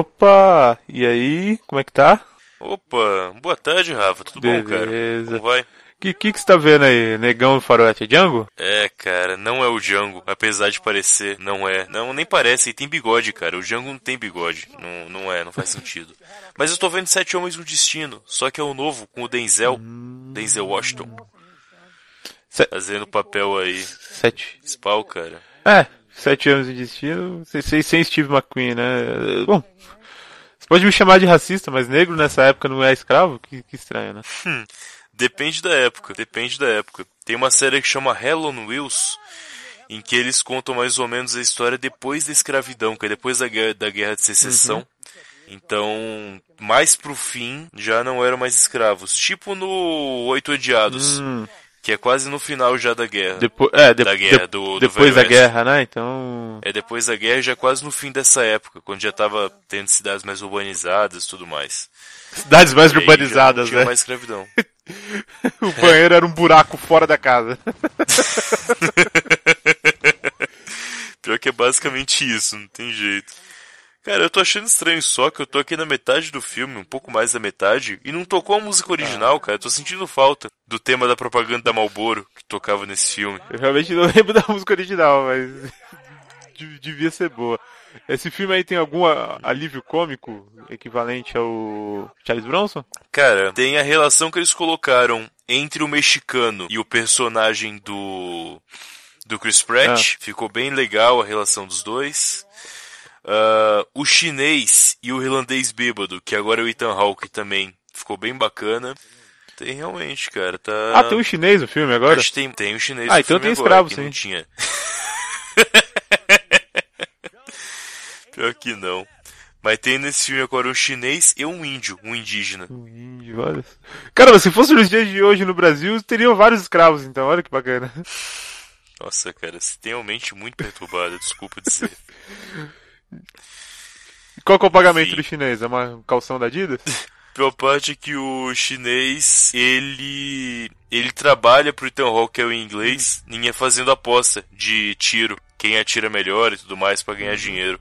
Opa! E aí, como é que tá? Opa, boa tarde, Rafa. Tudo bom, cara? Beleza. Como vai? Que que que você tá vendo aí? Negão do Faroeste é Django? É, cara, não é o Django, apesar de parecer, não é. Não, nem parece, e tem bigode, cara. O Django não tem bigode. Não, não é, não faz sentido. Mas eu tô vendo Sete Homens no Destino, só que é o novo, com o Denzel. Denzel Washington. Se- Fazendo o papel aí. Sete. Spawn, cara. É, sete anos de destino, sem, sem, sem Steve McQueen, né? Bom, você pode me chamar de racista, mas negro nessa época não é escravo? Que, que estranho, né? Depende da época, depende da época. Tem uma série que chama Hell on Wheels, em que eles contam mais ou menos a história depois da escravidão, que é depois da guerra, da guerra de secessão. Então, mais pro fim, já não eram mais escravos. Tipo no Oito Odiados, Hum, que é quase no final já da guerra. depois, é, de- Da guerra, de- do- do depois da guerra, né? Então. É depois da guerra, já quase no fim dessa época, quando já tava tendo cidades mais urbanizadas e tudo mais. Cidades mais E urbanizadas, né? mais escravidão. O banheiro era um buraco fora da casa. Pior que é basicamente isso, não tem jeito. Cara, eu tô achando estranho só que eu tô aqui na metade do filme, um pouco mais da metade, e não tocou a música original, cara. Eu tô sentindo falta do tema da propaganda da Marlboro que tocava nesse filme. Eu realmente não lembro da música original, mas de- devia ser boa. Esse filme aí tem algum alívio cômico equivalente ao Charles Bronson? Cara, tem a relação que eles colocaram entre o mexicano e o personagem do do Chris Pratt. Ficou bem legal a relação dos dois. Ah, o chinês e o irlandês bêbado, que agora é o Ethan Hawke também, ficou bem bacana. Tem realmente, cara, tá... Ah, tem um chinês no filme agora? Acho que tem, tem o chinês Ah, no então filme tem agora, escravo, que sim. não tinha. Pior que não. Mas tem nesse filme agora um chinês e um índio, um indígena. Um índio, olha. Cara, se fosse nos dias de hoje no Brasil, teriam vários escravos, então, olha que bacana. Nossa, cara, você tem uma mente muito perturbada, desculpa dizer. E Qual que é o pagamento Sim. do chinês? É uma calção da Adidas? Pior parte é que o chinês, ele ele trabalha pro Ethan Hawke, que é o inglês, ninguém fazendo aposta de tiro, quem atira melhor e tudo mais pra ganhar dinheiro.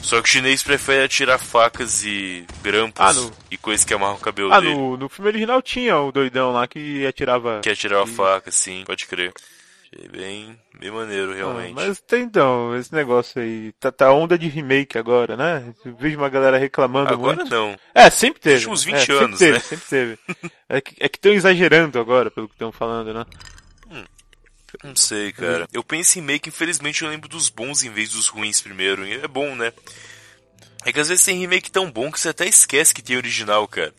Só que o chinês prefere atirar facas e grampos Ah, no- e coisas que amarram o cabelo Ah, dele. no, no filme original tinha o doidão lá que atirava. Que atirar a faca, sim, pode crer. Achei bem, bem maneiro, realmente. Ah, mas tem então, esse negócio aí. Tá, tá onda de remake agora, né? Eu vejo uma galera reclamando Agora muito. não. É, sempre teve. Nos últimos né? 20 É, anos, sempre teve, né? Sempre teve. É que é estão exagerando agora, pelo que estão falando, né? Não sei, cara. Eu penso em remake, infelizmente eu lembro dos bons em vez dos ruins primeiro. E é bom, né? É que às vezes tem remake tão bom que você até esquece que tem original, cara.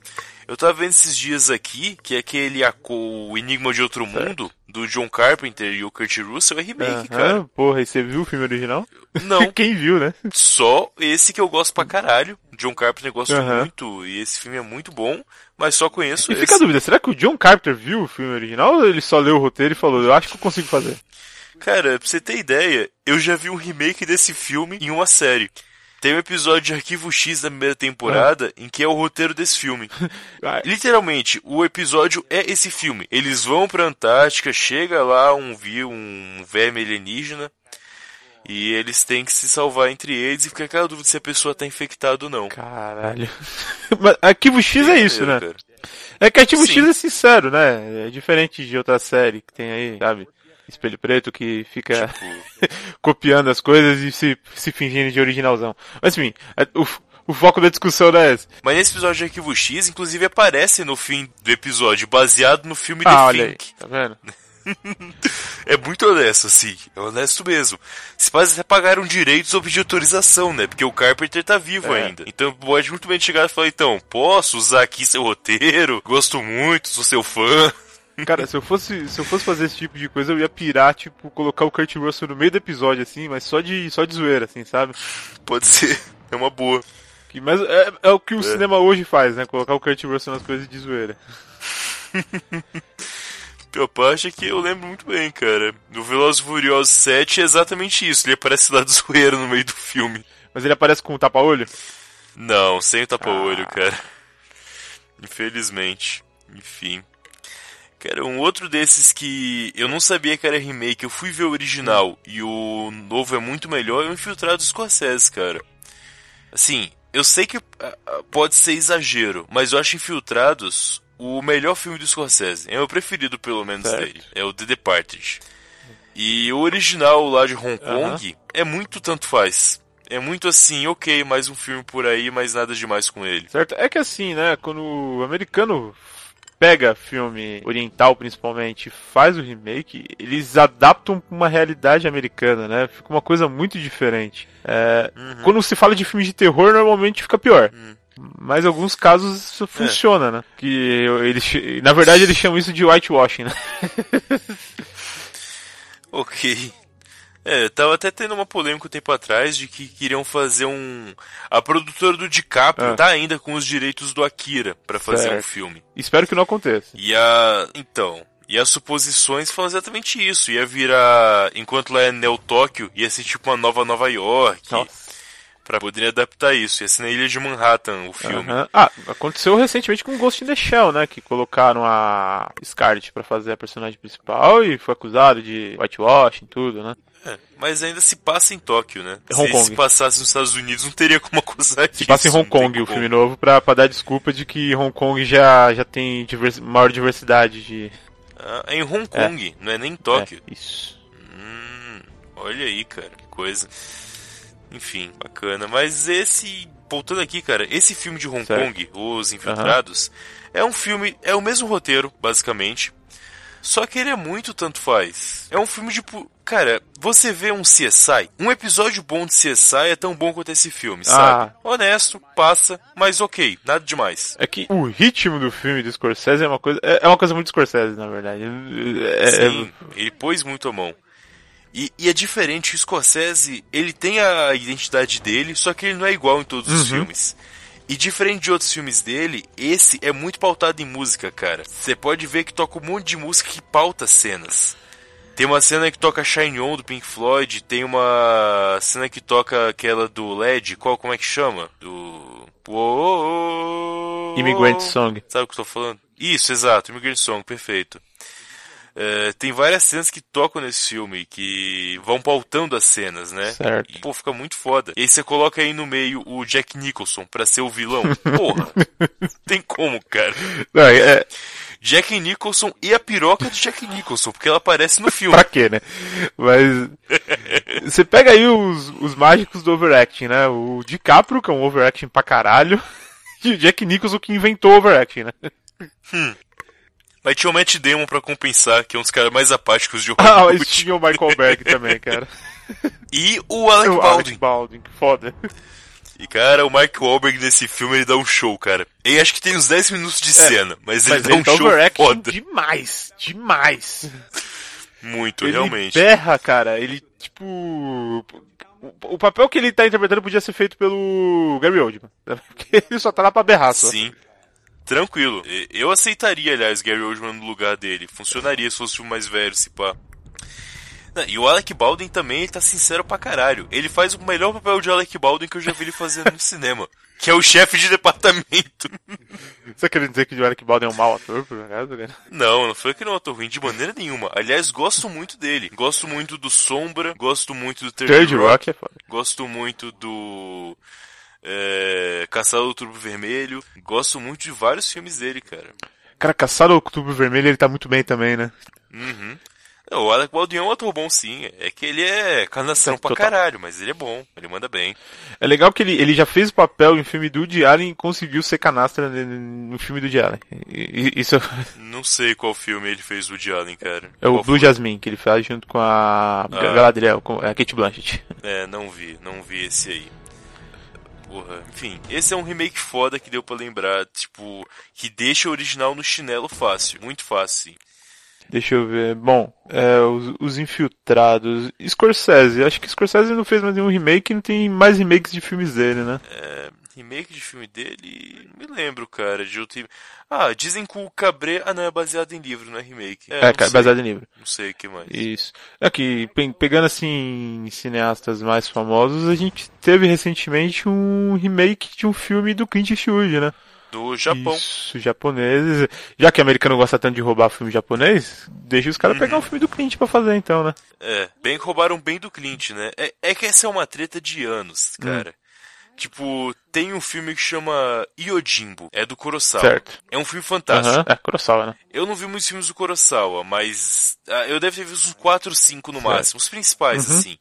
Eu tava vendo esses dias aqui que é aquele o Enigma de Outro Mundo, do John Carpenter e o Kurt Russell, é remake, cara. Aham, porra, e você viu o filme original? Não, Quem viu, né? só esse que eu gosto pra caralho. John Carpenter eu gosto Aham. muito e esse filme é muito bom, mas só conheço E esse. fica a dúvida, será que o John Carpenter viu o filme original ou ele só leu o roteiro e falou, eu acho que eu consigo fazer? Cara, pra você ter ideia, eu já vi um remake desse filme em uma série. Tem um episódio de Arquivo X da primeira temporada em que é o roteiro desse filme. Ah, Literalmente, o episódio é esse filme. Eles vão pra Antártica, chega lá um um verme alienígena e eles têm que se salvar entre eles e fica aquela dúvida se a pessoa tá infectada ou não. Caralho. Mas Arquivo X é isso, né? É que Arquivo Sim. X é sincero, né? É diferente de outra série que tem aí, sabe? Espelho Preto que fica Tipo, copiando as coisas e se, se fingindo de originalzão. Mas enfim, é- o, o foco da discussão não é esse. Mas nesse episódio de Arquivo X, inclusive aparece no fim do episódio, baseado no filme The Ah, olha aí, Think. tá vendo? É muito honesto, assim. É honesto mesmo. Se pais até pagaram direitos sobre de autorização, né? Porque o Carpenter tá vivo É. ainda. Então pode muito bem chegar e falar, então, posso usar aqui seu roteiro? Gosto muito, sou seu fã. Cara, se eu fosse, se eu fosse fazer esse tipo de coisa, eu ia pirar, tipo, colocar o Kurt Russell no meio do episódio, assim, mas só de, só de zoeira, assim, sabe? Pode ser. É uma boa. Que, mas é, é o que o cinema hoje faz, né? Colocar o Kurt Russell nas coisas de zoeira. Pior parte é que eu lembro muito bem, cara. No Velozes e Furiosos 7 é exatamente isso. Ele aparece lá de zoeira no meio do filme. Mas ele aparece com um tapa-olho? Não, sem o tapa-olho, Ah. cara. Infelizmente. Enfim. Cara, um outro desses que eu não sabia que era remake, eu fui ver o original e o novo é muito melhor, é o Infiltrado Scorsese, cara. Assim, eu sei que uh, pode ser exagero, mas eu acho Infiltrados o melhor filme do Scorsese. É o preferido, pelo menos, certo. dele. É o The Departed. E o original lá de Hong Kong uh -huh. é muito tanto faz. É muito assim, ok, mais um filme por aí, mas nada demais com ele. Certo. É que assim, né, quando o americano pega filme oriental principalmente faz o remake, eles adaptam para uma realidade americana, né? Fica uma coisa muito diferente. É, uhum. Quando se fala de filmes de terror, normalmente fica pior. Uhum. Mas em alguns casos isso funciona, é. né? Que eles, na verdade eles chamam isso de whitewashing, né? ok. É, tava até tendo uma polêmica um tempo atrás de que queriam fazer um. A produtora do DiCaprio ah. tá ainda com os direitos do Akira para fazer certo. um filme. Espero que não aconteça. E a. Então. E as suposições falam exatamente isso. Ia virar. Enquanto lá é Neo Tóquio, ia ser tipo uma nova Nova York. Nossa para poder adaptar isso. Ia ser na Ilha de Manhattan o filme. Uhum. Ah, aconteceu recentemente com Ghost in the Shell, né? Que colocaram a Scarlett para fazer a personagem principal e foi acusado de whitewashing e tudo, né? É, mas ainda se passa em Tóquio, né? Hong se, Kong. se passasse nos Estados Unidos, não teria como acusar Se passa em Hong Kong o filme novo, pra, pra dar desculpa de que Hong Kong já, já tem divers, maior diversidade de. Ah, é em Hong Kong, é. não é nem em Tóquio. É, isso. Hum, olha aí, cara, que coisa. Enfim, bacana. Mas esse. Voltando aqui, cara, esse filme de Hong certo. Kong, Os Infiltrados, uhum. é um filme. É o mesmo roteiro, basicamente. Só que ele é muito tanto faz. É um filme de. Cara, você vê um CSI, um episódio bom de CSI é tão bom quanto esse filme, sabe? Ah. Honesto, passa, mas ok, nada demais. É que o ritmo do filme do Scorsese é uma coisa. É, é uma coisa muito Scorsese, na verdade. É, é Sim, é... ele pôs muito a mão. E, e, é diferente, o Scorsese, ele tem a identidade dele, só que ele não é igual em todos uhum. os filmes. E diferente de outros filmes dele, esse é muito pautado em música, cara. Você pode ver que toca um monte de música que pauta cenas. Tem uma cena que toca Shine On do Pink Floyd, tem uma cena que toca aquela do LED, qual como é que chama? Do Immigrant Song. Sabe o que eu tô falando? Isso, exato, Immigrant Song, perfeito. É, tem várias cenas que tocam nesse filme, que vão pautando as cenas, né? Certo. E, pô, fica muito foda. E aí você coloca aí no meio o Jack Nicholson pra ser o vilão. Porra! tem como, cara. Não, é... Jack Nicholson e a piroca de Jack Nicholson, porque ela aparece no filme. pra quê, né? Mas. você pega aí os, os mágicos do overacting, né? O DiCaprio, que é um overacting pra caralho, e o Jack Nicholson que inventou o overacting, né? Hum. Mas tinha o Matt Damon pra compensar, que é um dos caras mais apáticos de Hollywood. Ah, tinha o Michael Berg também, cara. E o Alec o Baldwin. Alec Baldwin, que foda. E, cara, o Mike Wahlberg nesse filme, ele dá um show, cara. Ele acho que tem uns 10 minutos de é, cena, mas, mas ele dá um tá show foda. demais, demais. Muito, ele realmente. Ele berra, cara, ele, tipo... O papel que ele tá interpretando podia ser feito pelo Gary Oldman. Porque ele só tá lá pra berrar, só. Sim. Tranquilo. Eu aceitaria, aliás, Gary Oldman no lugar dele. Funcionaria se fosse o mais velho, se pá. E o Alec Baldwin também, ele tá sincero pra caralho. Ele faz o melhor papel de Alec Baldwin que eu já vi ele fazendo no cinema. Que é o chefe de departamento. Você quer dizer que o Alec Baldwin é um mau ator, por acaso, cara? Não, não foi que não é um ator ruim de maneira nenhuma. Aliás, gosto muito dele. Gosto muito do Sombra, gosto muito do Third Rock, Rock é foda. gosto muito do é, Caçado do Outubro Vermelho. Gosto muito de vários filmes dele, cara. Cara, Caçado do Outubro Vermelho, ele tá muito bem também, né? Uhum. O Alec Baldwin é um ator bom, sim. É que ele é carnação pra caralho, mas ele é bom. Ele manda bem. É legal que ele, ele já fez o papel em filme do Woody Allen e conseguiu ser canastra no filme do Woody Allen. Isso... Não sei qual filme ele fez do Woody Allen, cara. É o qual Blue foi? Jasmine, que ele faz junto com a ah. Galadriel, com a Kate Blanchett. É, não vi. Não vi esse aí porra. Enfim, esse é um remake foda que deu para lembrar, tipo, que deixa o original no chinelo fácil, muito fácil. Deixa eu ver. Bom, é, os, os, Infiltrados. Scorsese. Acho que Scorsese não fez mais nenhum remake não tem mais remakes de filmes dele, né? É, remake de filme dele. Não me lembro, cara, de outro. Ah, dizem que o Cabré. Ah, não, é baseado em livro, não é remake. É, é baseado em livro. Não sei o que mais. Isso. Aqui, pegando assim, cineastas mais famosos, a gente teve recentemente um remake de um filme do Clint Eastwood, né? Do Japão. Isso, japoneses. Já que o americano gosta tanto de roubar filme japonês, deixa os caras uhum. pegar um filme do Clint pra fazer então, né? É, bem roubaram bem do Clint, né? É, é que essa é uma treta de anos, cara. Hum Tipo, tem um filme que chama Yojimbo, é do Kurosawa. Certo. É um filme fantástico. Aham. É, Kurosawa, né? Eu não vi muitos filmes do Kurosawa, mas ah, eu devo ter visto uns 4 ou 5 no máximo, os principais, Uhum. assim.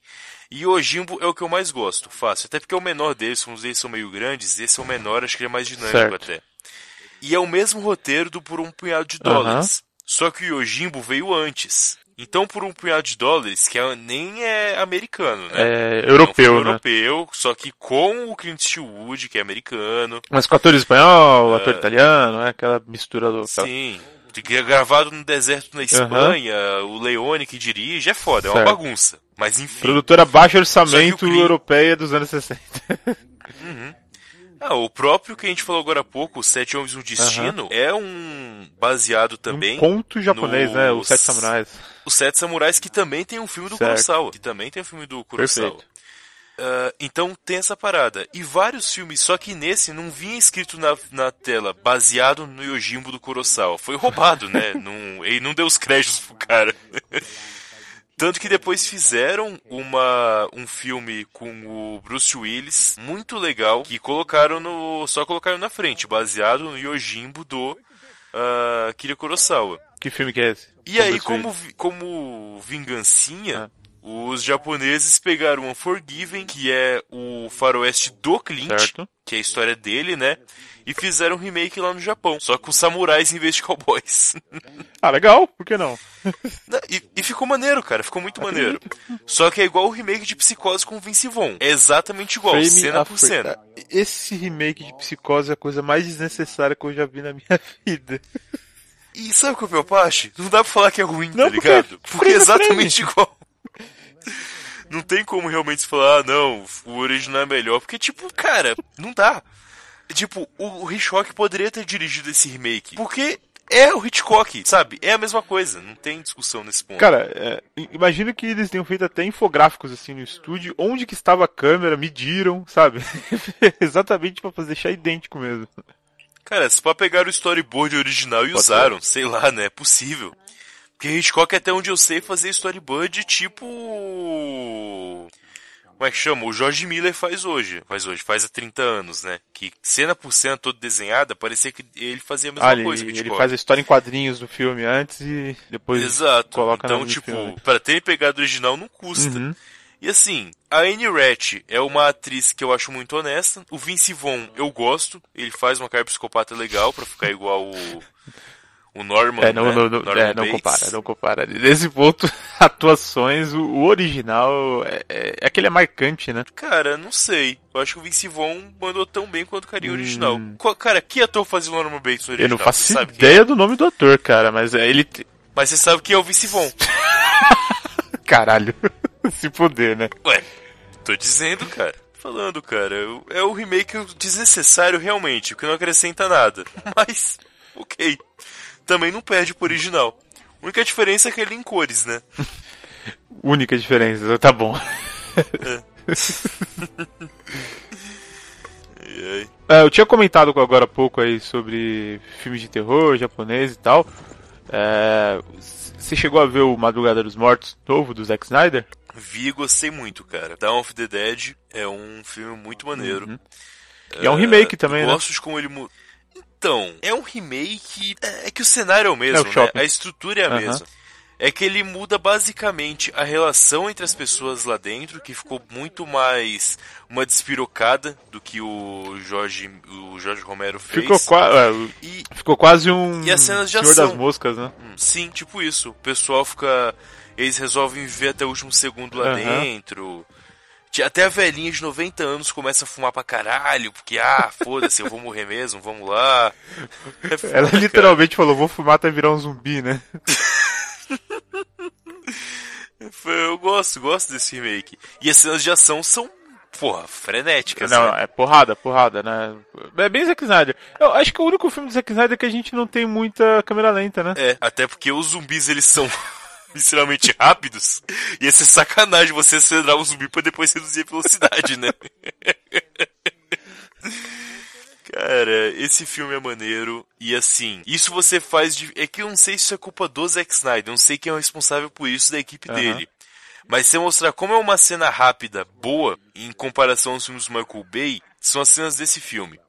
E o Ojimbo é o que eu mais gosto, fácil. Até porque é o menor deles, como os deles são meio grandes, esse é o menor, acho que ele é mais dinâmico Certo. até. E é o mesmo roteiro do Por um Punhado de. Dólares. Só que o Yojimbo veio antes. Então, Por um Punhado de Dólares, que é- nem é americano, né? É É um europeu, filme né? europeu, só que com o Clint Eastwood, que é americano. Mas com ator espanhol, ator italiano, é aquela mistura do. Sim. Gravado no deserto na Espanha, o Leone que dirige, é foda, é uma Certo. bagunça. Mas enfim. Produtora baixo orçamento Clint- europeia dos anos 60. Ah, o próprio que a gente falou agora há pouco, o Sete Homens e um Destino, é um baseado também Um conto japonês, né? Os Sete Samurais. Os Sete Samurais, que também tem um filme do Certo. Kurosawa. Que também tem um filme do Kurosawa. Perfeito. Ah, então tem essa parada. E vários filmes, só que nesse não vinha escrito na, na tela, baseado no Yojimbo do Kurosawa. Foi roubado, né? não, ele não deu os créditos pro cara. Tanto que depois fizeram uma, um filme com o Bruce Willis, muito legal, que colocaram no. só colocaram na frente, baseado no Yojimbo do ah, Kira Kurosawa. Que filme que é esse? E aí, como, como vingancinha, Ah. os japoneses pegaram Unforgiven, que é o faroeste do Clint, Certo. que é a história dele, né? E fizeram um remake lá no Japão, só com samurais em vez de cowboys. Ah, legal, por que não? e, e ficou maneiro, cara, ficou muito maneiro. Só que é igual o remake de Psicose com Vince Vaughn. É exatamente igual, Frame cena por cena. Esse remake de Psicose é a coisa mais desnecessária que eu já vi na minha vida. E sabe o que é o pior parte? Não dá pra falar que é ruim, Não, tá porque ligado? Porque, é exatamente igual. Não tem como realmente falar, ah, não, o original é melhor. Porque, tipo, cara, não dá. Tipo, o, Hitchcock poderia ter dirigido esse remake. Porque é o Hitchcock, sabe? É a mesma coisa. Não tem discussão nesse ponto. Cara, é, imagino que eles tenham feito até infográficos assim no estúdio, onde que estava a câmera, mediram, sabe? Exatamente pra fazer deixar idêntico mesmo. Cara, se pra pegar o storyboard original e Pode usaram, sei lá, né? É possível. Porque Hitchcock, até onde eu sei, fazia storyboard tipo. Como é que chama? O George Miller faz hoje. Faz hoje, faz há 30 anos, né? Que cena por cena toda desenhada, parecia que ele fazia a mesma Ah, ele, coisa. ele Hitchcock. faz a história em quadrinhos do filme antes e depois Exato. coloca então, tipo, pra terem pegado o original não custa. Uhum. E assim, a Anne Ratch é uma atriz que eu acho muito honesta. O Vince Vaughn eu gosto. Ele faz uma cara psicopata legal pra ficar igual o, o Norman. É, não, né? não, não, Norman é, não compara, não compara. Nesse ponto, atuações, o, o original é, é, é aquele é marcante, né? Cara, não sei. Eu acho que o Vince Vaughn mandou tão bem quanto o carinha Hum. original. Qual- Cara, que ator fazia o Norman Bates no Eu original? não faço Você ideia do nome do ator, cara, mas é, ele. é? Mas você sabe quem é o Vince Vaughn. Caralho. Se poder, né? Ué, tô dizendo, cara. Falando, cara, é o remake desnecessário realmente, porque não acrescenta nada. Mas, ok. Também não perde pro original. A única diferença é que ele é em cores, né? Única diferença, tá bom. Aí, É, eu tinha comentado agora há pouco aí sobre filmes de terror japonês e tal. É, você chegou a ver o Madrugada dos Mortos novo do Zack Snyder? Vi e gostei muito, cara. Dawn of the Dead é um filme muito maneiro. Uhum. E é um remake também, né? Gosto de como ele. Então, é um remake. É é que o cenário é o mesmo, É o né? A estrutura é a Aham. mesma. É que ele muda basicamente a relação entre as pessoas lá dentro, que ficou muito mais uma despirocada do que o Jorge, o Jorge Romero fez. Ficou, qua- é, E ficou quase um E as cenas de Senhor ação? das Moscas, né? hum, sim, tipo isso. O pessoal fica. Eles resolvem viver até o último segundo lá Aham. dentro. Até a velhinha de 90 anos começa a fumar pra caralho, porque, ah, foda-se, eu vou morrer mesmo, vamos lá. É foda, Ela cara. literalmente falou, vou fumar até virar um zumbi, né? Eu gosto, gosto desse remake. E as cenas de ação são, porra, frenéticas. Não, né? é porrada, porrada, né? É bem Zack Snyder. Eu acho que o único filme do Zack Snyder é que a gente não tem muita câmera lenta, né? É, até porque os zumbis eles são extremamente rápidos. Ia ser sacanagem você acelerar um zumbi pra depois reduzir a velocidade, né? Cara, esse filme é maneiro. E assim, isso você faz de. É que eu não sei se isso é culpa do Zack Snyder. Eu não sei quem é o responsável por isso da equipe Aham. dele. Mas se mostrar como é uma cena rápida, boa, em comparação aos filmes do Michael Bay, são as cenas desse filme.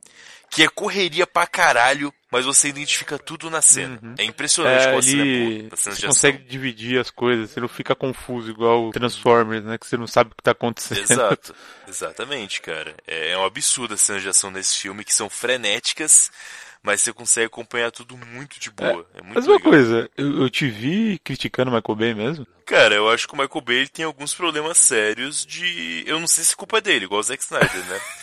Que é correria pra caralho, mas você identifica tudo na cena. Uhum. É impressionante É, como a cena é boa. As cenas você consegue ação. dividir as coisas, você não fica confuso igual o Transformers, né? Que você não sabe o que tá acontecendo. Exato, exatamente, cara. É, é um absurdo as cenas de ação nesse filme, que são frenéticas, mas você consegue acompanhar tudo muito de boa. É, muito Mas uma legal. coisa, eu, eu te vi criticando o Michael Bay mesmo? Cara, eu acho que o Michael Bay ele tem alguns problemas sérios de. Eu não sei se é culpa dele, igual o Zack Snyder, né?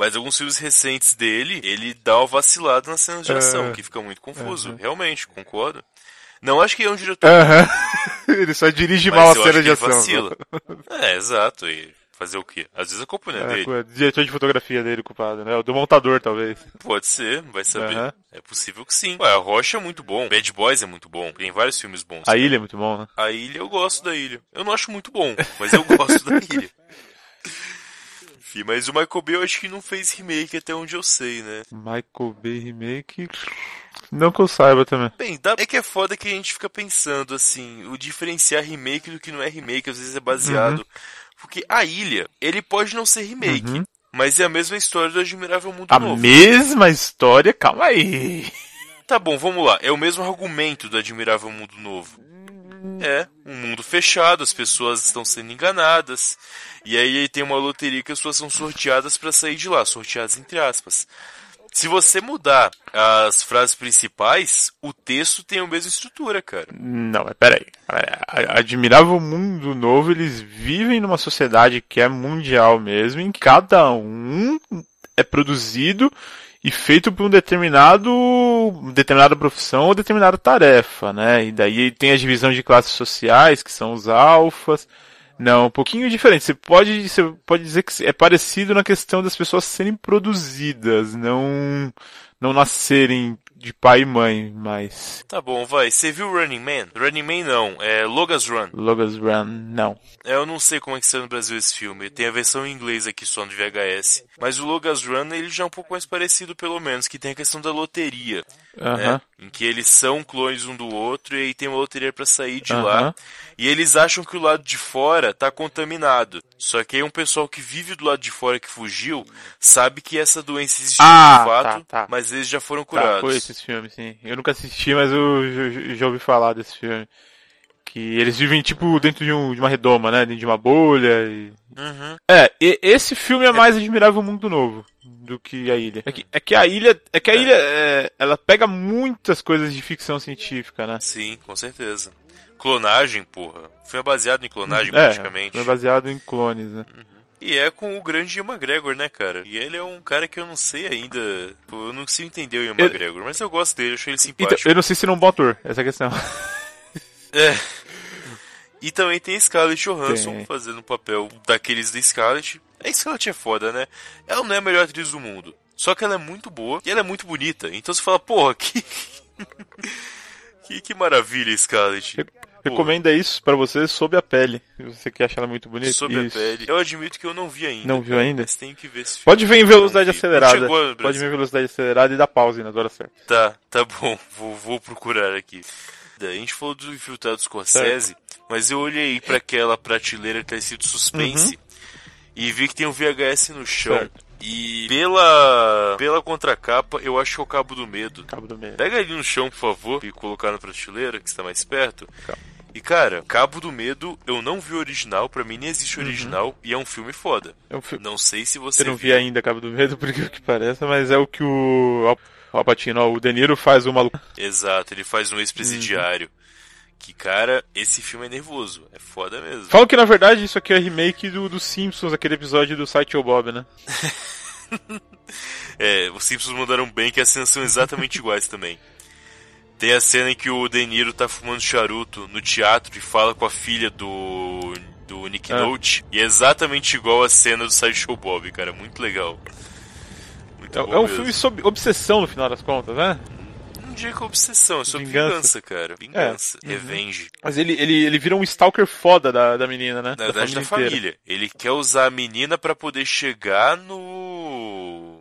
Mas alguns filmes recentes dele, ele dá uma vacilada nas cenas de É. ação, que fica muito confuso. Uhum. Realmente, concordo. Não acho que é um diretor, Aham. ele só dirige mal a cena de ele ação. vacila. É, exato. E fazer o quê? Às vezes a culpa não é, É, dele. é diretor de fotografia dele culpado, né? O do montador, talvez. Pode ser, vai saber. É possível que sim. Ué, a Rocha é muito bom. Bad Boys é muito bom. Tem vários filmes bons. A ilha é muito bom, né? A Ilha, eu gosto da Ilha. Eu não acho muito bom, mas eu gosto da Ilha. Enfim, mas o Michael Bay eu acho que não fez remake até onde eu sei, né? Michael Bay Remake. Não que eu saiba também. Bem, dá... é que é foda que a gente fica pensando, assim, o diferenciar remake do que não é remake, às vezes é baseado. Porque a Ilha, ele pode não ser remake, Uhum. mas é a mesma história do Admirável Mundo A Novo. mesma história, calma aí. Tá bom, vamos lá. É o mesmo argumento do Admirável Mundo Novo. É, um mundo fechado, as pessoas estão sendo enganadas. E aí tem uma loteria que as pessoas são sorteadas pra sair de lá, sorteadas entre aspas. Se você mudar as frases principais, o texto tem a mesma estrutura, cara. Não, mas peraí. Admirável Mundo Novo, eles vivem numa sociedade que é mundial mesmo, em que cada um é produzido e feito por um determinado determinada profissão ou determinada tarefa, né? E daí tem a divisão de classes sociais, que são os alfas. Não, um pouquinho diferente. Você pode, você pode dizer que é parecido na questão das pessoas serem produzidas, não não nascerem de pai e mãe, mas Tá bom, vai. Você viu Running Man? Running Man não, é Logan's Run. Logan's Run, não. É, Eu não sei como é que saiu no Brasil esse filme. Tem a versão em inglês aqui só no VHS. Mas o Logan's Run, ele já é um pouco mais parecido, pelo menos, que tem a questão da loteria. Né? Em que eles são clones um do outro e aí tem uma loteria pra sair de lá. E eles acham que o lado de fora tá contaminado. Só que aí um pessoal que vive do lado de fora que fugiu sabe que essa doença existe Ah, de fato, tá, tá. mas eles já foram Tá, curados. foi esse filme, sim. Eu nunca assisti, mas eu já ouvi falar desse filme. Que eles vivem, tipo, dentro de, um- de uma redoma, né? Dentro de uma bolha e... Uhum. É, e- esse filme é mais admirável Mundo Novo do que a ilha. É que, é que a ilha, é que a ilha, é, ela pega muitas coisas de ficção científica, né? Sim, com certeza. Clonagem, porra. Foi baseado em clonagem, É, praticamente. é baseado em clones, né? E é com o grande Ian McGregor, né, cara? E ele é um cara que eu não sei ainda. Pô, Eu não consigo entender o Ian Eu- McGregor, mas eu gosto dele, eu achei ele Então, simpático. eu não sei se ele é um bom ator, essa é a questão. É. E também tem Scarlett Johansson Tem. fazendo o papel daqueles da Scarlett. A Scarlett é foda, né? Ela não é a melhor atriz do mundo. Só que ela é muito boa e ela é muito bonita. Então você fala, porra, que. que, que maravilha, Scarlett. Recomenda isso pra você sob a pele. Você quer achar ela muito bonita. Sobre Isso. a pele. Eu admito que eu não vi ainda. Não viu ainda? Mas tenho que ver esse filme. Pode ver em velocidade acelerada. Pode ver em velocidade acelerada e dar pause na hora certa. Tá, tá bom. Vou, vou procurar aqui. A gente falou do Infiltrado Scorsese, mas eu olhei pra aquela prateleira que tá escrito suspense e vi que tem um VHS no chão. Uhum. Certo. E pela pela contracapa, eu acho que é o Cabo do Medo. Cabo do meio. Pega ali no chão, por favor, e colocar na prateleira, que está mais perto. Tá. E cara, Cabo do Medo, eu não vi o original, pra mim nem existe o original, e é um filme foda. É um filme. Não sei se você Eu não vi viu. ainda Cabo do Medo, porque o que parece, mas é o que o Al- Al Pacino, ó, o De Niro faz o maluco. Exato, ele faz um ex-presidiário. Uhum. Que, cara, esse filme é nervoso. É foda mesmo. Falam que na verdade isso aqui é remake do, do Simpsons, aquele episódio do site O Bob, né? É, os Simpsons mandaram bem que as cenas são exatamente iguais também. Tem a cena em que o De Niro tá fumando charuto no teatro e fala com a filha do, do Nick Ah. Note. E é exatamente igual a cena do Sideshow Bob, cara. Muito legal. Muito É, bom é um mesmo. filme sobre obsessão no final das contas, né? Não é obsessão, é sobre Vingança. vingança, cara. Vingança, É. Uhum. revenge. Mas ele, ele, ele vira um stalker foda da, da menina, né? Na verdade, da inteira. família. Ele quer usar a menina pra poder chegar no.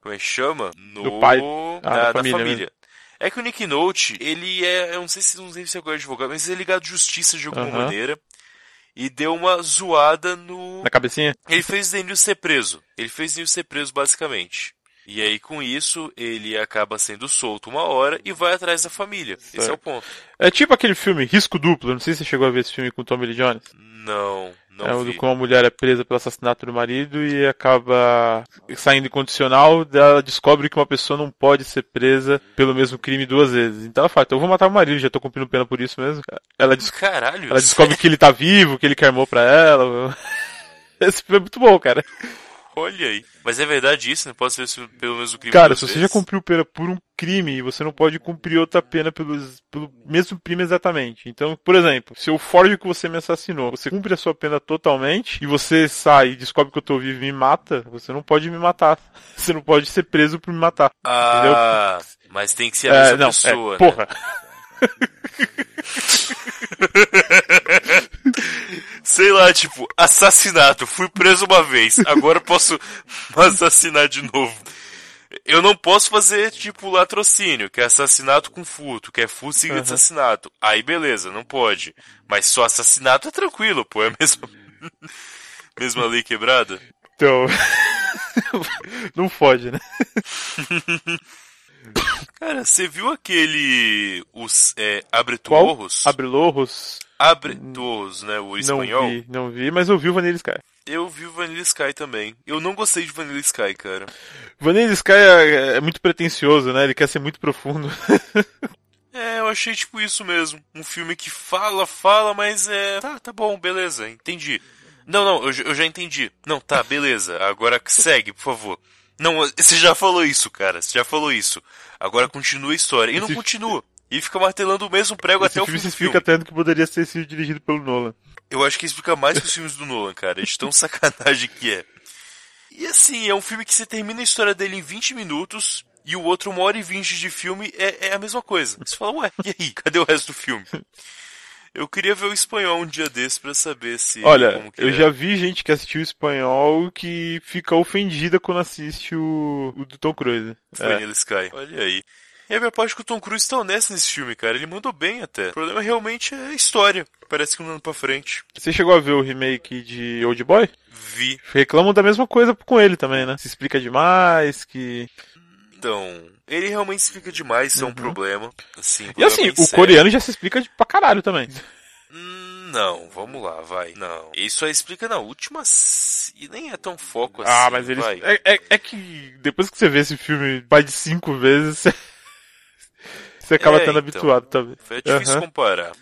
Como é que chama? No. Do pai. Ah, na, da família família. É que o Nick Note, ele é. Eu não sei se, não sei se é advogado, mas ele é ligado à justiça de alguma Aham. maneira. E deu uma zoada no. Na cabecinha? Ele fez o Denil ser preso. Ele fez o Denil ser preso, basicamente. E aí, com isso, ele acaba sendo solto uma hora e vai atrás da família. Certo. Esse é o ponto. É tipo aquele filme Risco Duplo. Não sei se você chegou a ver esse filme com o Tommy Lee Jones. Não, não é vi. como uma mulher é presa pelo assassinato do marido e acaba saindo incondicional. Ela descobre que uma pessoa não pode ser presa pelo mesmo crime duas vezes. Então ela fala, então eu vou matar o marido, já tô cumprindo pena por isso mesmo. Ela, des Caralho, ela descobre que ele tá vivo, que ele quer amor pra ela. Esse filme é muito bom, cara. Olha aí. Mas é verdade isso? Não pode ser pelo mesmo crime? Cara, se você já cumpriu pena por um crime, você não pode cumprir outra pena pelos, pelo mesmo crime exatamente. Então, por exemplo, se eu forjo que você me assassinou, você cumpre a sua pena totalmente e você sai e descobre que eu tô vivo e me mata, você não pode me matar. Você não pode ser preso por me matar. Ah, entendeu? mas tem que ser a é, mesma não, pessoa. É, porra. Sei lá, tipo, assassinato. Fui preso uma vez, agora posso assassinar de novo. Eu não posso fazer, tipo, latrocínio, que é assassinato com furto, que é furto seguido uhum. de assassinato. Aí beleza, não pode. Mas só assassinato é tranquilo, pô, é a mesma, mesma lei quebrada. Então. não pode, né? Cara, você viu aquele. Os. É, Abre Torros? Abre Lorros? Abre Torros, né? O espanhol? Não vi, não vi, mas eu vi o Vanilla Sky. Eu vi o Vanilla Sky também. Eu não gostei de Vanilla Sky, cara. Vanilla Sky é, é muito pretencioso, né? Ele quer ser muito profundo. é, eu achei tipo isso mesmo. Um filme que fala, fala, mas é. Tá, tá bom, beleza, entendi. Não, não, eu, eu já entendi. Não, tá, beleza. Agora segue, por favor. Não, você já falou isso, cara. Você já falou isso. Agora continua a história. E não continua. E fica martelando o mesmo prego Esse até o fim do filme. explica tanto que poderia ter sido dirigido pelo Nolan. Eu acho que explica mais que os filmes do Nolan, cara. De tão sacanagem que é. E assim, é um filme que você termina a história dele em 20 minutos e o outro, uma hora e vinte de filme, é, é a mesma coisa. Você fala, ué, e aí? Cadê o resto do filme? Eu queria ver o espanhol um dia desse para saber se. Olha, eu é. já vi gente que assistiu o espanhol que fica ofendida quando assiste o, o do Tom Cruise. Vanilla é. Sky. Olha aí. E a minha parte que o Tom Cruise tá honesto nesse filme, cara. Ele mandou bem até. O problema realmente é a história. Parece que não anda pra frente. Você chegou a ver o remake de Old Boy? Vi. Reclamam da mesma coisa com ele também, né? Se explica demais, que. Então, ele realmente se explica demais, isso uhum. é um uhum. problema. Assim, e assim, o sério. coreano já se explica pra caralho também. Hum, não, vamos lá, vai. Não. Isso aí explica na última. E nem é tão foco ah, assim. Ah, mas eles. É, é, é, que depois que você vê esse filme mais de cinco vezes, você acaba é, tendo então, habituado também. É difícil uhum. comparar.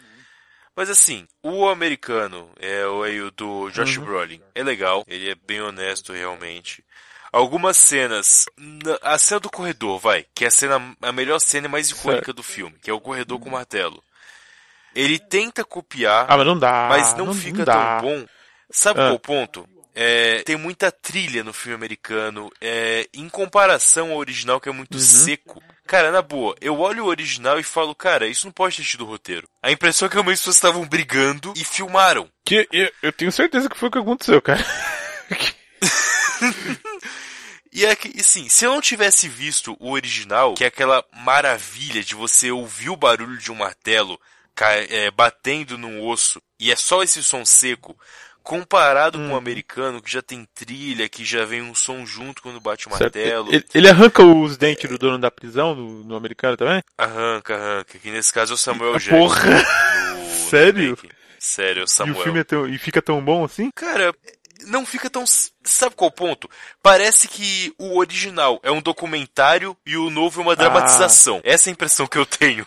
Mas assim, o americano, é o, o do Josh uhum. Brolin, é legal, ele é bem honesto realmente algumas cenas. A cena do corredor, vai, que é a cena a melhor cena e mais icônica do filme, que é o corredor com o martelo. Ele tenta copiar, ah, mas não dá, mas não, não fica não tão bom. Sabe ah. qual o ponto? É, tem muita trilha no filme americano, é, em comparação ao original que é muito uhum. seco. Cara, na boa, eu olho o original e falo, cara, isso não pode ter tido roteiro. A impressão é que realmente as pessoas estavam brigando e filmaram. Que eu, eu tenho certeza que foi o que aconteceu, cara. E é que, assim, se eu não tivesse visto o original, que é aquela maravilha de você ouvir o barulho de um martelo é, batendo num osso, e é só esse som seco, comparado hum. com o uhum. americano, que já tem trilha, que já vem um som junto quando bate o martelo. Ele, ele, arranca os dentes do dono da prisão no, no, americano também? Arranca, arranca. Que nesse caso é o Samuel Jackson. Porra! No, Sério? No Sério, é Samuel. E o filme é tão, e fica tão bom assim? Cara, não fica tão. Sabe qual o ponto? Parece que o original é um documentário e o novo é uma dramatização. Ah. Essa é a impressão que eu tenho.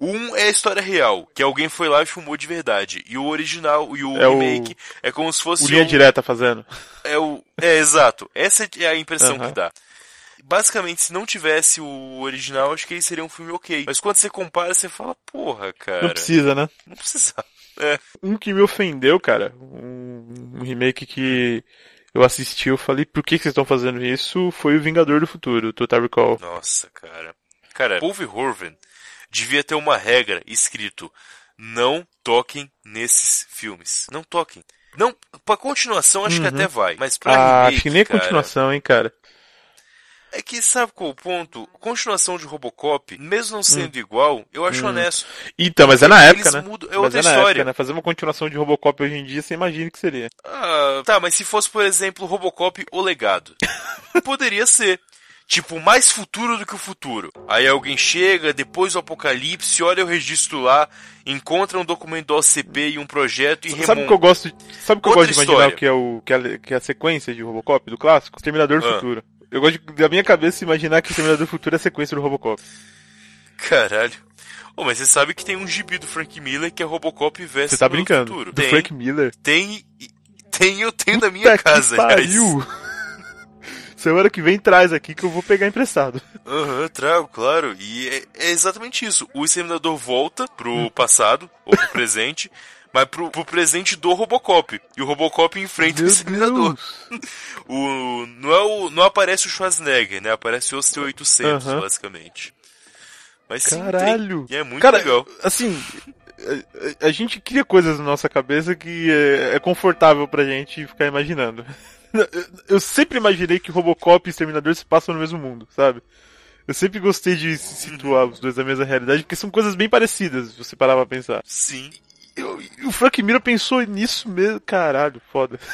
Um é a história real, que alguém foi lá e filmou de verdade. E o original e o é remake o... é como se fosse. O linha um... direta fazendo. É o. É, exato. Essa é a impressão que dá. Basicamente, se não tivesse o original, acho que aí seria um filme ok. Mas quando você compara, você fala, porra, cara. Não precisa, né? Não precisa. É. Um que me ofendeu, cara, um, um remake que eu assisti, eu falei, por que, que vocês estão fazendo isso? Foi o Vingador do Futuro, Total Recall. Nossa, cara. Cara, Paul Verhoeven devia ter uma regra escrito, não toquem nesses filmes. Não toquem. Não, pra continuação acho uhum. que até vai, mas pra ah, remake, acho que nem cara, continuação, hein, cara. É que sabe qual o ponto? Continuação de Robocop, mesmo não sendo hum. igual, eu acho hum. honesto. Então, mas é na época, né? Mudam, é outra é história. Época, né? Fazer uma continuação de Robocop hoje em dia, você imagina que seria. Ah, tá, mas se fosse, por exemplo, Robocop O Legado. poderia ser. Tipo, mais futuro do que o futuro. Aí alguém chega, depois do apocalipse, olha o registro lá, encontra um documento do OCP e um projeto e Sabe o que eu gosto, sabe que eu gosto de imaginar que é, o, que, é, que é a sequência de Robocop, do clássico? Exterminador do ah. Futuro. Eu gosto de, da minha cabeça imaginar que Exterminador do Futuro é a sequência do Robocop. Caralho. Oh, mas você sabe que tem um gibi do Frank Miller que é Robocop vs. Você tá brincando? Futuro. Do tem, Frank Miller? Tem, tem, eu tenho Puta na minha casa, que pariu. Semana que vem traz aqui que eu vou pegar emprestado. Aham, uhum, trago, claro. E é, é, exatamente isso. O Exterminador volta pro passado, ou pro presente, mas pro, pro presente do Robocop. E o Robocop enfrenta Meu o Exterminador. o, não, é o, não aparece o Schwarzenegger, né? Aparece o T-800, uhum. basicamente. Mas sim, Caralho! Tem. E é muito Cara, legal. Assim, a, a, gente cria coisas na nossa cabeça que é, é confortável pra gente ficar imaginando. Eu sempre imaginei que Robocop e Exterminador se passam no mesmo mundo, sabe? Eu sempre gostei de situar os dois na mesma realidade, porque são coisas bem parecidas, se você parar pra pensar. Sim. Eu, o Frank Miller pensou nisso mesmo. Caralho, foda.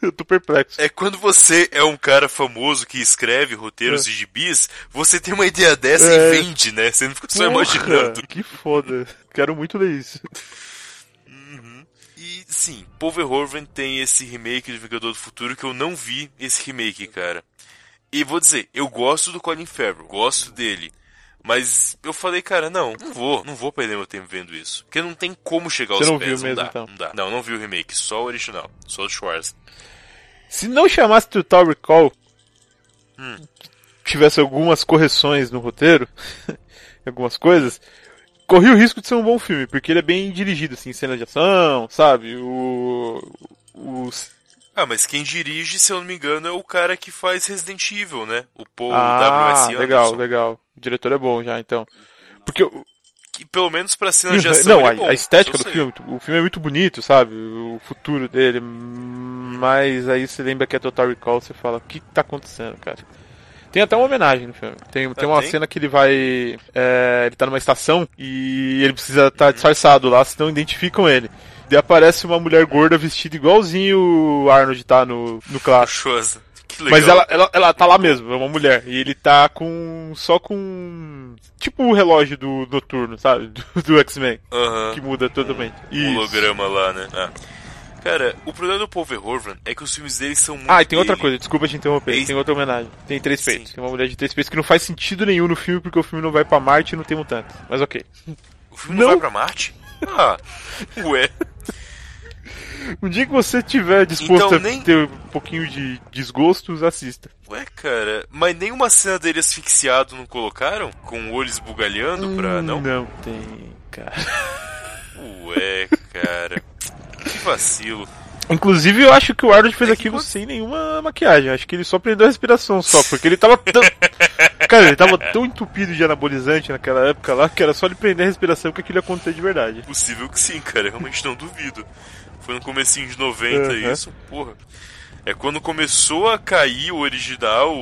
Eu tô perplexo. É quando você é um cara famoso que escreve roteiros é. de gibis, você tem uma ideia dessa é. e vende, né? Você não fica só Porra, imaginando. Que foda. Quero muito ler isso. E sim, Paul Verhoeven tem esse remake de Vingador do Futuro que eu não vi esse remake, cara. E vou dizer, eu gosto do Colin Farrell, gosto dele. Mas eu falei, cara, não, não vou, não vou perder meu tempo vendo isso. Porque não tem como chegar aos Você não pés, viu mesmo, não dá, então. não dá. Não, não vi o remake, só o original, só o Schwarz. Se não chamasse Total Recall, hum. tivesse algumas correções no roteiro, algumas coisas, corria o risco de ser um bom filme, porque ele é bem dirigido, assim, cena de ação, sabe? O. Os. Ah, mas quem dirige, se eu não me engano, é o cara que faz Resident Evil, né? O Paul ah, W.S. legal, legal. O diretor é bom já, então. Porque. Que, pelo menos pra cena de ação. Não, a, é bom, a, estética do filme, o filme é muito bonito, sabe? O futuro dele. Mas aí você lembra que é Total Recall, você fala, o que tá acontecendo, cara? Tem até uma homenagem no filme. Tem, ah, tem uma tem? cena que ele vai. É, ele tá numa estação e ele precisa estar tá disfarçado lá, senão identificam ele. E aparece uma mulher gorda vestida igualzinho o Arnold tá no, no clássico. Mas ela, ela, ela tá lá mesmo, é uma mulher. E ele tá com. só com. Tipo o relógio do noturno, sabe? Do, do X-Men. Uhum. Que muda totalmente. Um holograma lá, né? Ah. Cara, o problema do Paul Verhoeven é que os filmes dele são muito. Ah, e tem outra coisa, desculpa te interromper. Tem outra homenagem. Tem três peitos. Tem uma mulher de três peitos que não faz sentido nenhum no filme porque o filme não vai pra Marte e não tem mutantes. Mas ok. O filme não, não vai pra Marte? Ah, ué. Um dia que você tiver disposto então, a nem... ter um pouquinho de desgostos, assista. Ué, cara, mas nenhuma cena dele asfixiado não colocaram? Com o olho esbugalhando hum, pra. Não? Não tem, cara. Ué, cara. Que vacilo. Inclusive, eu acho que o Arnold fez é aquilo sem nenhuma maquiagem. Acho que ele só prendeu a respiração só, porque ele tava tão. Cara, ele tava tão entupido de anabolizante naquela época lá que era só ele prender a respiração que aquilo ia acontecer de verdade. Possível que sim, cara. Eu realmente não duvido. Foi no comecinho de 90 uhum. isso, porra. É quando começou a cair o original,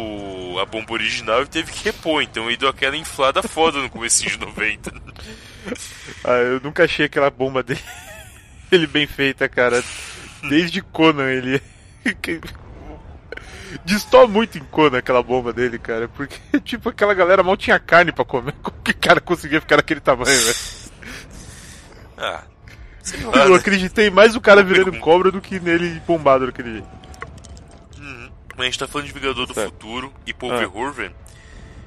a bomba original, e teve que repor. Então ele deu aquela inflada foda no comecinho de 90. ah, eu nunca achei aquela bomba dele ele bem feita, cara. Desde Conan ele. Distou muito em Conan aquela bomba dele, cara. Porque, tipo, aquela galera mal tinha carne pra comer. Como que cara conseguia ficar daquele tamanho, velho? Ah. Eu acreditei mais o cara virando cobra do que nele bombado daquele jeito. Uhum. Mas a gente tá falando de Vingador do certo. Futuro e Paul ah. Verhoeven.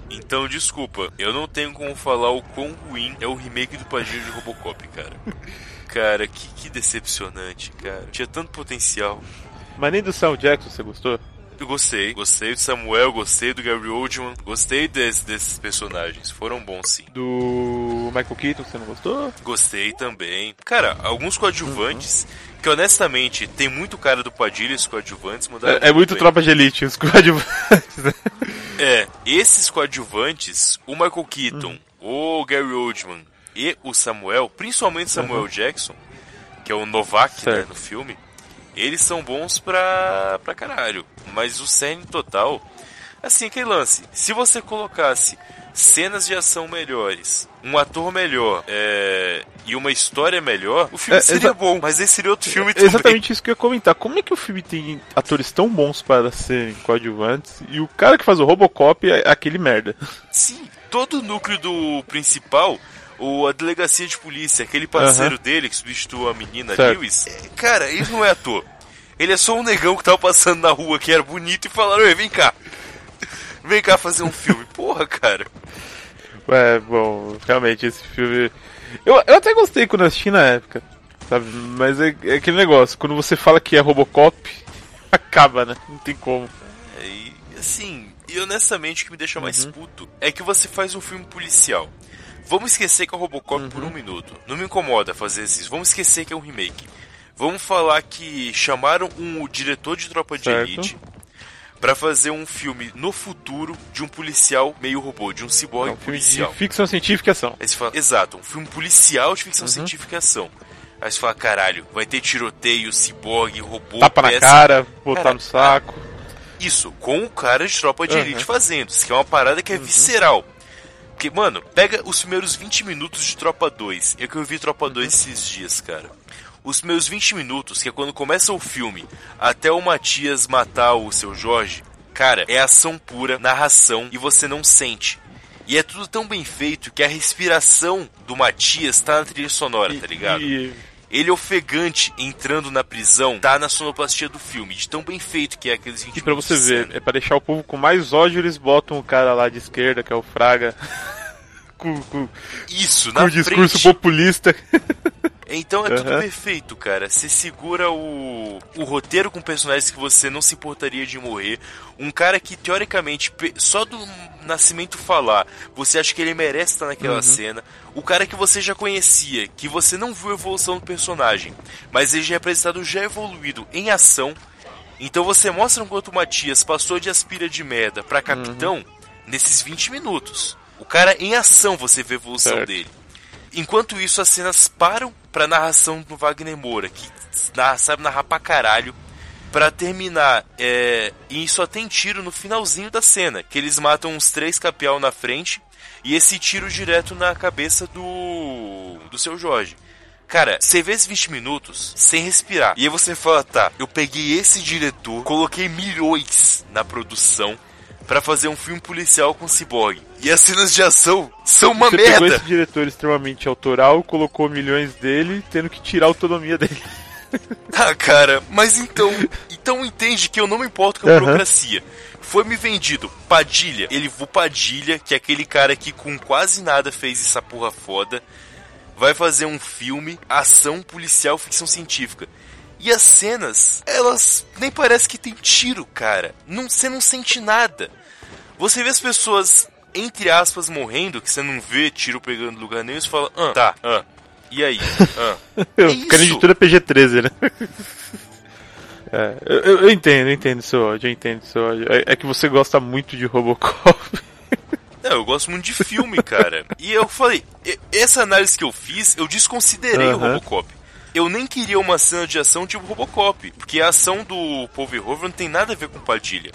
Então, desculpa, eu não tenho como falar o quão ruim é o remake do Padilha de Robocop, cara. cara, que, que decepcionante, cara. Tinha tanto potencial. Mas nem do Sam Jackson você gostou? Gostei. Gostei do Samuel, gostei do Gary Oldman, gostei desse, desses personagens. Foram bons, sim. Do Michael Keaton, você não gostou? Gostei também. Cara, alguns coadjuvantes, uhum. que honestamente, tem muito cara do Padilha, os coadjuvantes mudaram. É, é muito bem. tropa de elite, os coadjuvantes. Né? é, esses coadjuvantes, o Michael Keaton, uhum. o Gary Oldman e o Samuel, principalmente Samuel uhum. Jackson, que é o Novak né, no filme, eles são bons pra, pra caralho. Mas o cerne total, Assim, aquele lance. Se você colocasse cenas de ação melhores, um ator melhor é, e uma história melhor, o filme é, seria bom, mas esse seria outro filme é, também. Exatamente isso que eu ia comentar. Como é que o filme tem atores tão bons para serem coadjuvantes e o cara que faz o Robocop é aquele merda? Sim, todo o núcleo do principal o, a delegacia de polícia, aquele parceiro dele que substituiu a menina certo. Lewis, é, cara, ele não é ator. Ele é só um negão que tava passando na rua que era bonito e falaram, vem cá. Vem cá fazer um filme. Porra, cara. É, bom, realmente esse filme. Eu, eu até gostei quando assisti na época, sabe? Mas é, é aquele negócio, quando você fala que é Robocop, acaba, né? Não tem como. É, e assim, e honestamente o que me deixa mais uhum. puto é que você faz um filme policial. Vamos esquecer que é o Robocop uhum. por um minuto. Não me incomoda fazer isso. Vamos esquecer que é um remake. Vamos falar que chamaram um diretor de Tropa de certo. Elite para fazer um filme no futuro de um policial meio robô, de um ciborgue um policial. de ficção científica ação. Fala, exato, um filme policial de ficção uhum. científica ação. Aí você fala, caralho, vai ter tiroteio, ciborgue, robô, Tapa peça. na cara, botar cara, no saco. Isso, com o cara de tropa de uhum. elite fazendo. Isso que é uma parada que é uhum. visceral. Porque, mano, pega os primeiros 20 minutos de Tropa 2. É que eu vi Tropa 2 esses dias, cara. Os meus 20 minutos, que é quando começa o filme, até o Matias matar o seu Jorge, cara, é ação pura, narração, e você não sente. E é tudo tão bem feito que a respiração do Matias tá na trilha sonora, tá ligado? E, ele ofegante entrando na prisão tá na sonoplastia do filme, de tão bem feito que é aqueles 20 E pra você ver, é pra deixar o povo com mais ódio, eles botam o cara lá de esquerda, que é o Fraga. com, com, Isso, com na o discurso frente. populista. Então é uhum. tudo perfeito, cara. Você segura o, o roteiro com personagens que você não se importaria de morrer. Um cara que, teoricamente, só do Nascimento falar, você acha que ele merece estar naquela uhum. cena. O cara que você já conhecia, que você não viu a evolução do personagem, mas ele já é apresentado já evoluído em ação. Então você mostra o quanto o Matias passou de aspira de merda para capitão uhum. nesses 20 minutos. O cara em ação você vê a evolução certo. dele. Enquanto isso, as cenas param pra narração do Wagner Moura, que narra, sabe narrar pra caralho. Pra terminar, é, e só tem tiro no finalzinho da cena, que eles matam uns três capial na frente e esse tiro direto na cabeça do do seu Jorge. Cara, você vê esses 20 minutos sem respirar. E aí você fala, tá, eu peguei esse diretor, coloquei milhões na produção para fazer um filme policial com Cyborg. E as cenas de ação são uma Você merda. Pegou esse diretor extremamente autoral, colocou milhões dele, tendo que tirar a autonomia dele. Ah, cara, mas então, então entende que eu não me importo com a uhum. burocracia. Foi me vendido Padilha, ele o Padilha, que é aquele cara que com quase nada fez essa porra foda, vai fazer um filme, ação policial, ficção científica. E as cenas, elas nem parece que tem tiro, cara. Não, você não sente nada. Você vê as pessoas, entre aspas, morrendo, que você não vê tiro pegando lugar nenhum, e você fala, ah, tá, ah, e aí? Ah. é Candidatura PG-13, né? É, eu, eu, entendo, eu entendo seu ódio, eu entendo seu ódio. É, é, que você gosta muito de Robocop. Não, eu gosto muito de filme, cara. e eu falei, essa análise que eu fiz, eu desconsiderei o Robocop. Eu nem queria uma cena de ação tipo Robocop, porque a ação do Paul Verhoeven não tem nada a ver com Padilha.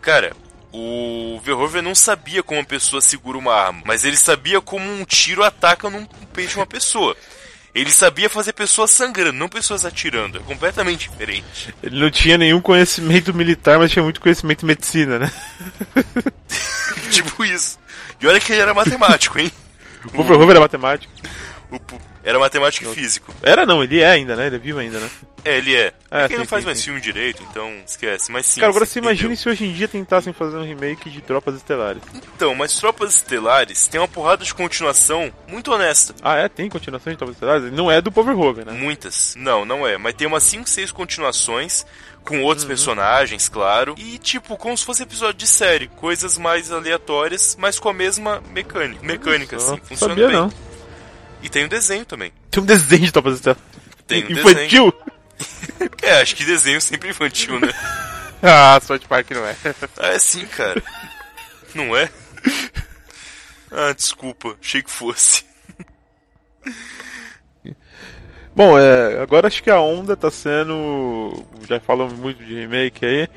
Cara, o Verhoeven não sabia como uma pessoa segura uma arma, mas ele sabia como um tiro ataca num peito de uma pessoa. Ele sabia fazer pessoas sangrando, não pessoas atirando. É completamente diferente. Ele não tinha nenhum conhecimento militar, mas tinha muito conhecimento em medicina, né? tipo isso. E olha que ele era matemático, hein? O Verhoeven era matemático. O, era matemático e físico. Era não, ele é ainda, né? Ele é vivo ainda, né? É, ele é. É, ele não faz mais filme direito, então esquece. Mas sim. Cara, agora você imagine se hoje em dia tentassem fazer um remake de Tropas Estelares. Então, mas Tropas Estelares tem uma porrada de continuação muito honesta. Ah, é? Tem continuação de Tropas Estelares? Não é do Powerhoven, né? Muitas. Não, não é. Mas tem umas 5, 6 continuações com outros uhum. personagens, claro. E tipo, como se fosse episódio de série. Coisas mais aleatórias, mas com a mesma mecânica. Mecânica, assim. Funciona Sabia bem. Não. E tem um desenho também. Tem um desenho de Tropas Estelares. Tem um Infantil? É, acho que desenho sempre infantil, né? ah, South Park não é. Ah, é sim, cara. Não é? Ah, desculpa. Achei que fosse. Bom, é, agora acho que a onda tá sendo. Já falamos muito de remake aí.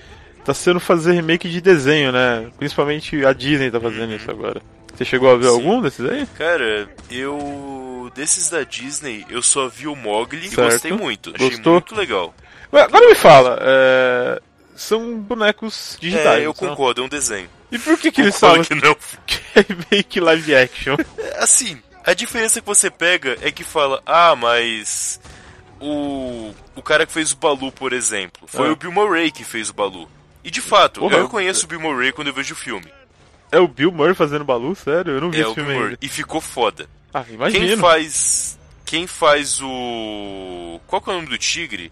tá sendo fazer remake de desenho, né? Principalmente a Disney tá fazendo isso agora. Você chegou a ver Sim. algum desses aí? Cara, eu. Desses da Disney, eu só vi o Mogli e gostei muito. Achei Gostou? muito legal. Agora me fala, é, são bonecos digitais. é, eu concordo, é um desenho. E por que, que eles falam que não. que é remake live action? É, Assim, a diferença que você pega é que fala, ah, mas. O. O cara que fez o Balu, por exemplo, foi Ah. o Bill Murray que fez o Balu. E de fato, Porra. eu reconheço o Bill Murray quando eu vejo o filme. É o Bill Murray fazendo Balu? Sério? Eu não vi É esse filme Murray. ainda. E ficou foda. Ah, Quem faz. Quem faz o. Qual que é o nome do tigre?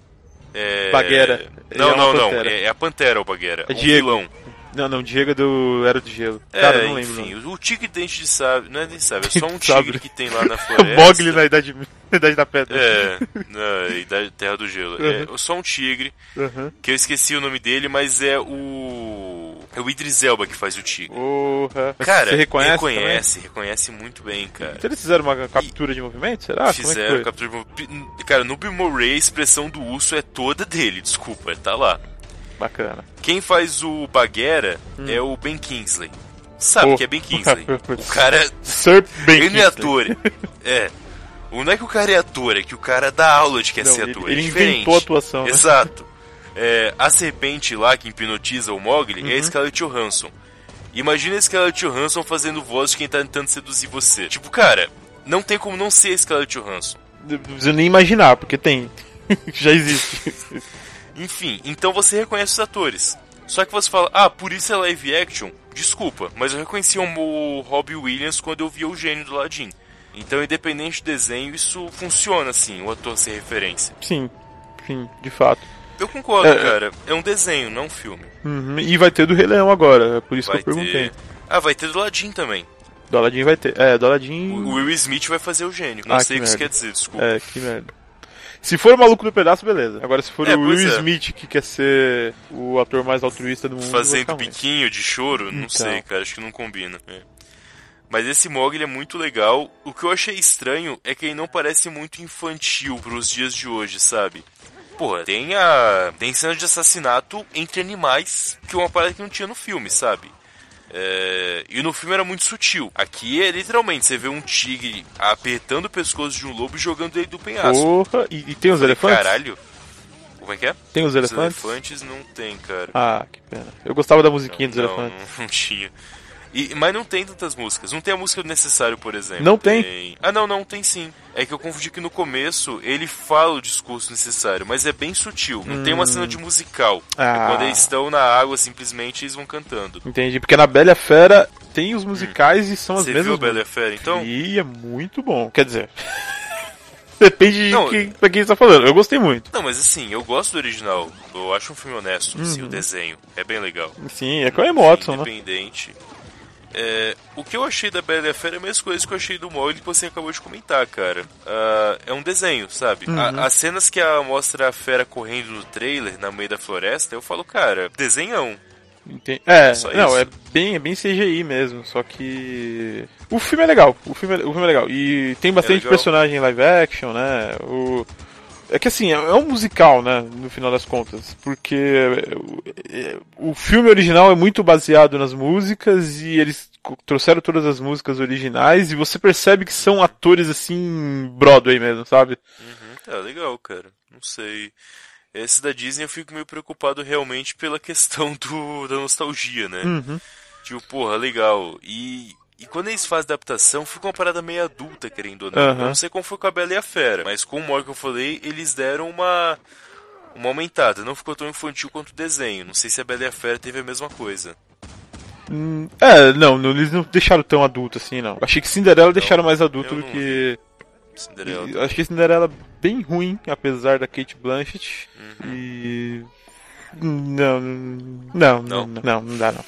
É... Baguera. Não, é não, não. É, é a Pantera o Baguera. É o Diego. vilão. Não, não, Diego é do Era do Gelo. É, Cara, eu não lembro. enfim, não. o tigre dente de sábio. Não é nem sábio, é só um de tigre que tem lá na floresta. Mogli na idade, na idade da pedra. É, na idade Terra do Gelo. É Uhum. só um tigre, Aham. que eu esqueci o nome dele, mas é o. É o Idris Elba que faz o tigre. Porra. Mas Cara, você reconhece? reconhece, reconhece muito bem, cara. Então eles fizeram uma captura de movimento? Será? Fizeram Como é que captura de movimento. Cara, no Bill Murray a expressão do urso é toda dele, desculpa, tá lá. Bacana. Quem faz o Baguera é o Ben Kingsley. Sabe Pô. que é Ben Kingsley. o cara. Sir Ben ele é ator. É. Não é que o cara é ator, é que o cara dá aula de que é Não, ser ele, ator. ele é diferente. inventou a atuação, né? Exato. É, a serpente lá que hipnotiza o Mogli Uhum. é a Scarlett Johansson. Imagina a Scarlett Johansson fazendo voz de quem tá tentando seduzir você. Tipo, cara, não tem como não ser a Scarlett Johansson. Não precisa nem imaginar, porque tem. Já existe. Enfim, então você reconhece os atores. Só que você fala, ah, por isso é live action? Desculpa, mas eu reconhecia o Robbie Williams quando eu via o gênio do Ladin. Então, independente do desenho, isso funciona assim, o ator ser referência. Sim, sim, de fato. Eu concordo, É, é. cara. É um desenho, não um filme. Uhum, E vai ter do Rei Leão agora, é por isso Vai que eu perguntei. ter. Ah, vai ter do Ladin também. Do Aladdin vai ter. É, do Aladdin. O Will Smith vai fazer o gênio. Não Ah, sei o que que isso quer dizer, desculpa. É, que merda. Se for o maluco do pedaço, beleza. Agora, se for É, o Will é. Smith, que quer ser o ator mais altruísta do mundo, Fazendo biquinho de choro, não Então. sei, cara, acho que não combina. É. Mas esse Mogli é muito legal. O que eu achei estranho é que ele não parece muito infantil pros dias de hoje, sabe? Porra, tem a. Tem cena de assassinato entre animais, que é uma parada que não tinha no filme, sabe? É, E no filme era muito sutil. Aqui é literalmente, você vê um tigre apertando o pescoço de um lobo e jogando ele do penhasco. Porra, e, e tem os Falei, elefantes? Caralho. Como é que é? Tem os Os elefantes? elefantes não tem, cara. Ah, que pena. Eu gostava da musiquinha dos não, elefantes. Não, não tinha. E, mas não tem tantas músicas. Não tem a música do necessário, por exemplo. Não tem? Ah, não, não, tem sim. É que eu confundi que no começo ele fala o discurso necessário, mas é bem sutil. Não tem uma cena de musical. Ah. É quando eles estão na água, simplesmente eles vão cantando. Entendi, porque na Bela Fera tem os musicais e são as Você mesmas. viu a Bela Fera, então? E é muito bom. Quer dizer. Depende Não, de quem, pra quem está falando. Eu gostei muito. Não, mas assim, eu gosto do original. Eu acho um filme honesto, assim, Uhum. o desenho. É bem legal. Sim, é com a Watson, né? independente. É, o que eu achei da Bela e a Fera é a mesma coisa que eu achei do Mogli que você acabou de comentar, cara. Ah, é um desenho, sabe? Uhum. A- as cenas que a, mostra a fera correndo no trailer, na meio da floresta, eu falo, cara, desenhão. Enten- É, Só não, isso. é bem, é bem CGI mesmo, só que. O filme é legal, o filme é, o filme é legal. E tem bastante legal. personagem live action, né? O... É que assim, é é um musical, né? No final das contas. Porque é, é, o filme original é muito baseado nas músicas e eles trouxeram todas as músicas originais e você percebe que são atores assim, Broadway mesmo, sabe? Uhum, tá legal, cara. Não sei. Esse da Disney eu fico meio preocupado realmente pela questão do, da nostalgia, né? Uhum. Tipo, porra, legal. E, e quando eles fazem adaptação, fica uma parada meio adulta, querendo ou não. Aham. Eu não sei como foi com a Bela e a Fera, mas com o Mor que eu falei, eles deram uma, uma aumentada. Não ficou tão infantil quanto o desenho. Não sei se a Bela e a Fera teve a mesma coisa. Hum, É, não, não, eles não deixaram tão adulto assim, não. Achei que Cinderela deixaram mais adulto do não que. Cinderela. E que Cinderela bem ruim, apesar da Kate Blanchett. Uhum. E. Não, não, não, Não? não, não dá não.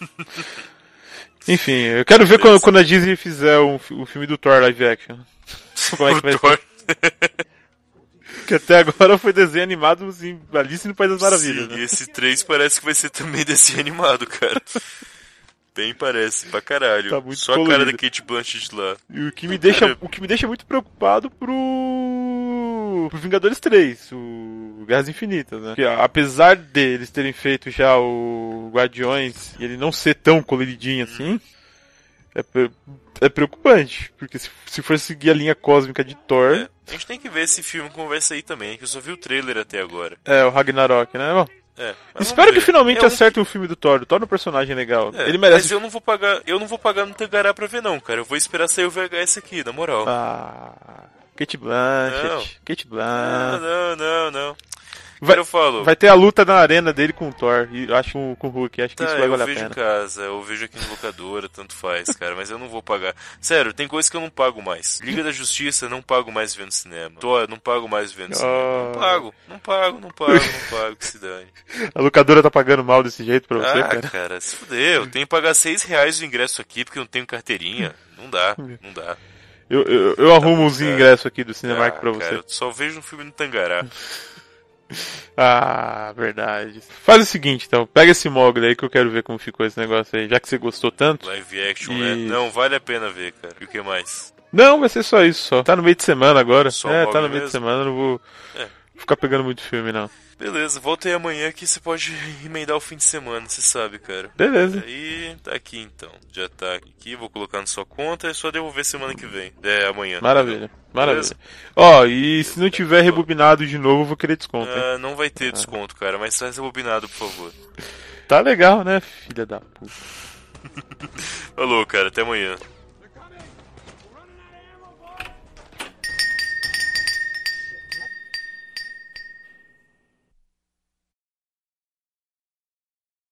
Enfim, eu quero ver quando, quando a Disney fizer um, fi- o filme do Thor live action. Como é que vai Thor- Que até agora foi desenho animado assim, Alice no País das Maravilhas. Sim, né? e esse 3 parece que vai ser também desenho animado, cara. Bem parece, pra caralho. Tá Só a cara colorido. da Kate Blanchett lá. E o que me deixa, Cara. o que me deixa muito preocupado pro, pro Vingadores 3. O Guerras Infinitas, né? Porque, apesar deles terem feito já o Guardiões e ele não ser tão coloridinho assim, é, é preocupante. Porque se, se for seguir a linha cósmica de Thor. É, a gente tem que ver esse filme como vai sair também, que eu só vi o trailer até agora. É, o Ragnarok, né? Bom, é, Espero que finalmente é um... acerte um filme do Thor. O Thor é um personagem legal. É, ele merece. Mas eu não vou pagar, eu não vou pagar no Tangará pra ver não, cara. Eu vou esperar sair o VHS aqui, na moral. Ah, Kate Blanchett. Não. Kate Blanchett. Não, não, não, não. Vai, eu falo. vai ter a luta na arena dele com o Thor. E acho com, com o Hulk. Acho que tá, isso vai valer a pena. Eu vejo em casa, eu vejo aqui no locadora, tanto faz, cara. Mas eu não vou pagar. Sério, tem coisas que eu não pago mais. Liga da Justiça, não pago mais vendo cinema. Thor, não pago mais vendo cinema. Não ah. pago, não pago, não pago, não pago, que se dane. A locadora tá pagando mal desse jeito pra você, ah, cara? cara, se fudeu. Eu tenho que pagar 6 reais o ingresso aqui porque eu não tenho carteirinha. Não dá, não dá. Eu, eu, eu arrumo os ingressos aqui do Cinemark ah, pra você. Cara, eu só vejo um filme no Tangará. Ah, verdade. Faz o seguinte, então. Pega esse mogul aí que eu quero ver como ficou esse negócio aí. Já que você gostou tanto. Live action, e... né? Não, vale a pena ver, cara. E o que mais? Não, vai ser só isso, só. Tá no meio de semana agora. Só é, tá no meio mesmo? de semana, não vou é. Ficar pegando muito filme, não. Beleza, volta aí amanhã que você pode emendar o fim de semana, você sabe, cara. Beleza. Aí tá aqui então. Já tá aqui, vou colocar na sua conta, é só devolver semana que vem. É amanhã. Maravilha. Maravilha. Ó, oh, e se não tiver rebobinado de novo, eu vou querer desconto. Ah, não vai ter desconto, cara, mas faz rebobinado, por favor. Tá legal, né, filha da puta. Falou, cara, até amanhã.